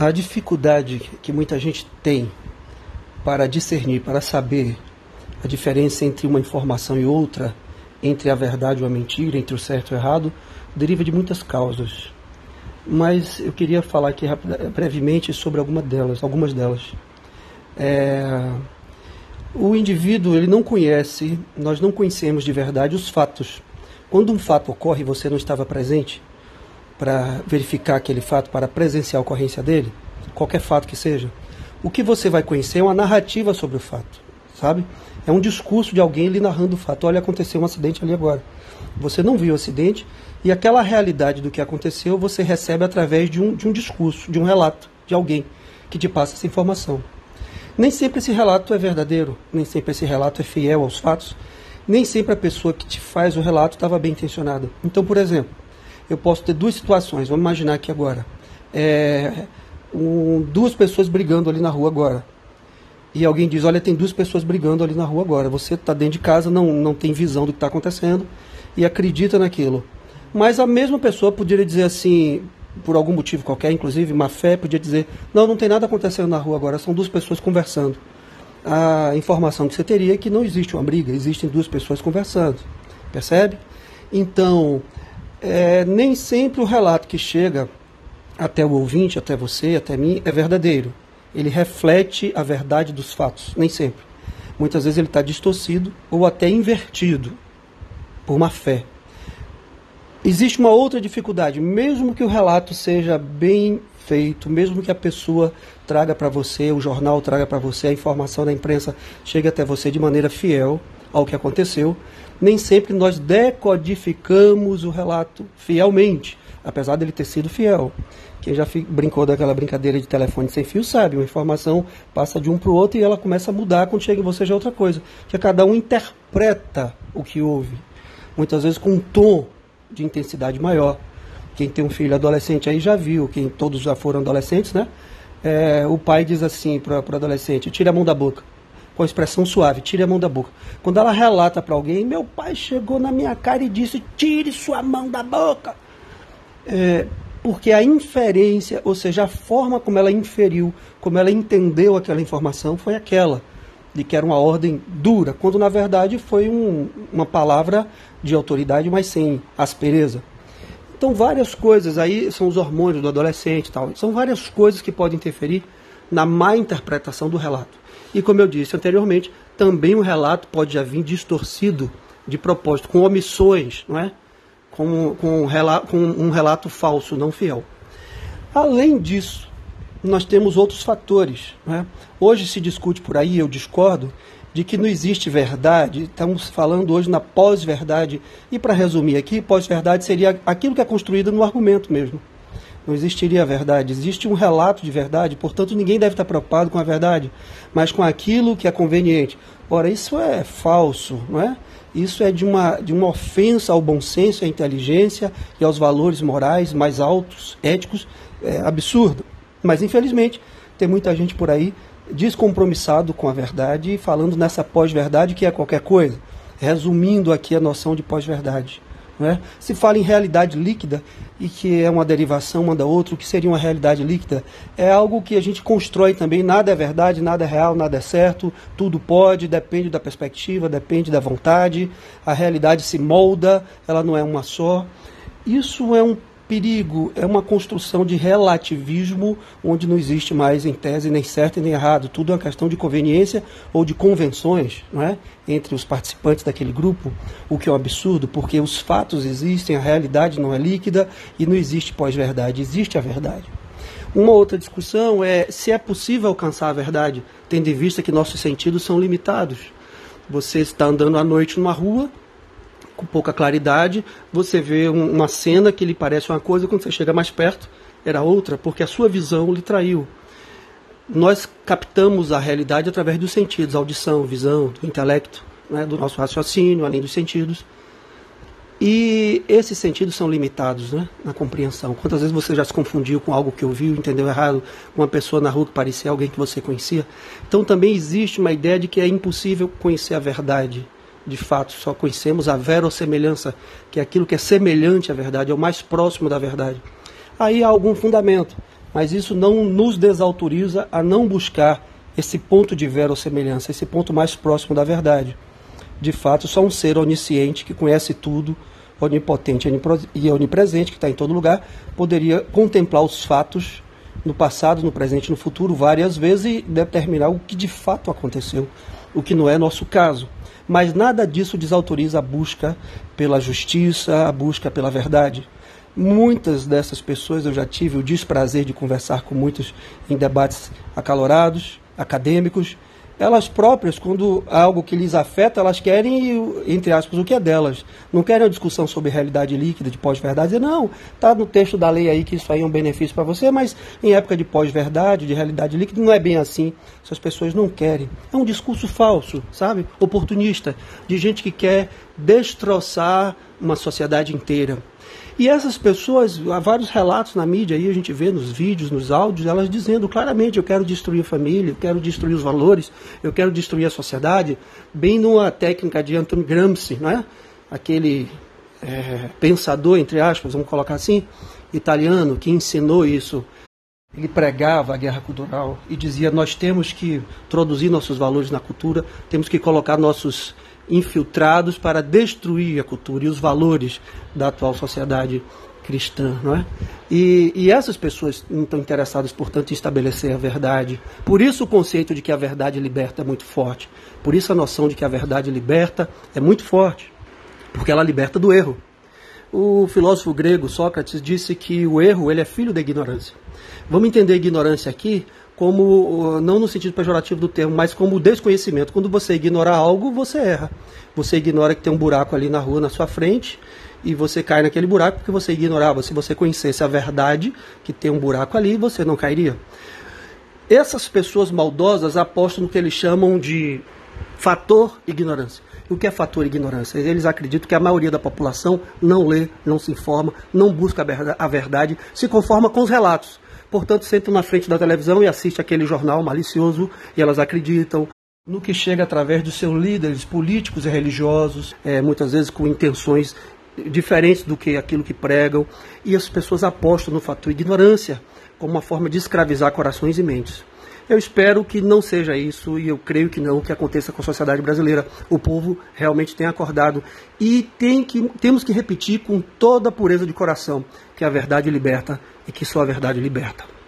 A dificuldade que muita gente tem para discernir, para saber a diferença entre uma informação e outra, entre a verdade ou a mentira, entre o certo e o errado, deriva de muitas causas. Mas eu queria falar aqui brevemente sobre alguma delas, algumas delas. É... O indivíduo ele não conhece, nós não conhecemos de verdade os fatos. Quando um fato ocorre e você não estava presente, para verificar aquele fato, para presenciar a ocorrência dele, qualquer fato que seja, o que você vai conhecer é uma narrativa sobre o fato, sabe? É um discurso de alguém lhe narrando o fato. Olha, aconteceu um acidente ali agora. Você não viu o acidente e aquela realidade do que aconteceu você recebe através de um, de um discurso, de um relato de alguém que te passa essa informação. Nem sempre esse relato é verdadeiro, nem sempre esse relato é fiel aos fatos, nem sempre a pessoa que te faz o relato estava bem intencionada. Então, por exemplo, eu posso ter duas situações. Vamos imaginar aqui agora. É, um, duas pessoas brigando ali na rua agora. E alguém diz, olha, tem duas pessoas brigando ali na rua agora. Você está dentro de casa, não, não tem visão do que está acontecendo e acredita naquilo. Mas a mesma pessoa poderia dizer assim, por algum motivo qualquer, inclusive má fé, podia dizer, não, não tem nada acontecendo na rua agora, são duas pessoas conversando. A informação que você teria é que não existe uma briga, existem duas pessoas conversando. Percebe? Então, é, nem sempre o relato que chega até o ouvinte, até você, até mim, é verdadeiro. Ele reflete a verdade dos fatos, nem sempre. Muitas vezes ele está distorcido ou até invertido por má fé. Existe uma outra dificuldade, mesmo que o relato seja bem feito, mesmo que a pessoa traga para você, o jornal traga para você, a informação da imprensa chegue até você de maneira fiel ao que aconteceu, nem sempre nós decodificamos o relato fielmente, apesar dele ter sido fiel. Quem já brincou daquela brincadeira de telefone sem fio sabe, uma informação passa de um para o outro e ela começa a mudar quando chega em você já é outra coisa. Que cada um interpreta o que ouve, muitas vezes com um tom de intensidade maior. Quem tem um filho adolescente aí já viu, quem todos já foram adolescentes, né? É, o pai diz assim para o adolescente: tire a mão da boca com expressão suave, tire a mão da boca. Quando ela relata para alguém, meu pai chegou na minha cara e disse: tire sua mão da boca. É, porque a inferência, ou seja, a forma como ela inferiu, como ela entendeu aquela informação, foi aquela, de que era uma ordem dura, quando na verdade foi um, uma palavra de autoridade, mas sem aspereza. Então, várias coisas aí são os hormônios do adolescente tal. São várias coisas que podem interferir na má interpretação do relato. E como eu disse anteriormente, também o relato pode já vir distorcido de propósito, com omissões, não é? com, com, com um relato falso, não fiel. Além disso, nós temos outros fatores. É? Hoje se discute por aí, eu discordo, de que não existe verdade. Estamos falando hoje na pós-verdade. E para resumir aqui, pós-verdade seria aquilo que é construído no argumento mesmo não existiria a verdade. Existe um relato de verdade, portanto ninguém deve estar preocupado com a verdade, mas com aquilo que é conveniente. Ora, isso é falso, não é? Isso é de uma, de uma ofensa ao bom senso, à inteligência e aos valores morais mais altos, éticos, é absurdo. Mas infelizmente tem muita gente por aí descompromissado com a verdade e falando nessa pós-verdade que é qualquer coisa. Resumindo aqui a noção de pós-verdade. Né? Se fala em realidade líquida e que é uma derivação uma da outra, o que seria uma realidade líquida? É algo que a gente constrói também, nada é verdade, nada é real, nada é certo, tudo pode, depende da perspectiva, depende da vontade, a realidade se molda, ela não é uma só. Isso é um perigo é uma construção de relativismo onde não existe mais em tese nem certo e nem errado. Tudo é uma questão de conveniência ou de convenções não é? entre os participantes daquele grupo, o que é um absurdo, porque os fatos existem, a realidade não é líquida e não existe pós-verdade, existe a verdade. Uma outra discussão é se é possível alcançar a verdade, tendo em vista que nossos sentidos são limitados. Você está andando à noite numa rua, com pouca claridade, você vê um, uma cena que lhe parece uma coisa, quando você chega mais perto, era outra, porque a sua visão lhe traiu. Nós captamos a realidade através dos sentidos, audição, visão, intelecto, né, do nosso raciocínio, além dos sentidos. E esses sentidos são limitados né, na compreensão. Quantas vezes você já se confundiu com algo que ouviu, entendeu errado, uma pessoa na rua que parecia alguém que você conhecia? Então também existe uma ideia de que é impossível conhecer a verdade de fato, só conhecemos a verossemelhança, que é aquilo que é semelhante à verdade, é o mais próximo da verdade. Aí há algum fundamento. mas isso não nos desautoriza a não buscar esse ponto de verossemelhança, esse ponto mais próximo da verdade. De fato, só um ser onisciente que conhece tudo, onipotente e onipresente, que está em todo lugar, poderia contemplar os fatos no passado, no presente e no futuro várias vezes e determinar o que de fato aconteceu, o que não é nosso caso. Mas nada disso desautoriza a busca pela justiça, a busca pela verdade. Muitas dessas pessoas eu já tive o desprazer de conversar com muitos em debates acalorados, acadêmicos, elas próprias, quando há algo que lhes afeta, elas querem, entre aspas, o que é delas. Não querem uma discussão sobre realidade líquida, de pós-verdade, não, está no texto da lei aí que isso aí é um benefício para você, mas em época de pós-verdade, de realidade líquida, não é bem assim. Essas pessoas não querem. É um discurso falso, sabe? Oportunista, de gente que quer destroçar uma sociedade inteira. E essas pessoas, há vários relatos na mídia aí, a gente vê nos vídeos, nos áudios, elas dizendo claramente: eu quero destruir a família, eu quero destruir os valores, eu quero destruir a sociedade, bem numa técnica de Anton Gramsci, né? aquele é, pensador, entre aspas, vamos colocar assim, italiano, que ensinou isso. Ele pregava a guerra cultural e dizia: nós temos que introduzir nossos valores na cultura, temos que colocar nossos infiltrados para destruir a cultura e os valores da atual sociedade cristã, não é? E, e, essas pessoas estão interessadas, portanto, em estabelecer a verdade. Por isso o conceito de que a verdade liberta é muito forte. Por isso a noção de que a verdade liberta é muito forte, porque ela liberta do erro. O filósofo grego Sócrates disse que o erro ele é filho da ignorância. Vamos entender ignorância aqui como não no sentido pejorativo do termo, mas como desconhecimento. Quando você ignora algo, você erra. Você ignora que tem um buraco ali na rua na sua frente e você cai naquele buraco porque você ignorava. Se você conhecesse a verdade que tem um buraco ali, você não cairia. Essas pessoas maldosas apostam no que eles chamam de fator ignorância. O que é fator ignorância? Eles acreditam que a maioria da população não lê, não se informa, não busca a verdade, se conforma com os relatos. Portanto, sentam na frente da televisão e assistem aquele jornal malicioso e elas acreditam no que chega através dos seus líderes políticos e religiosos, é, muitas vezes com intenções diferentes do que aquilo que pregam, e as pessoas apostam no fator ignorância como uma forma de escravizar corações e mentes. Eu espero que não seja isso e eu creio que não que aconteça com a sociedade brasileira. O povo realmente tem acordado e tem que, temos que repetir com toda a pureza de coração que a verdade liberta e que só a verdade liberta.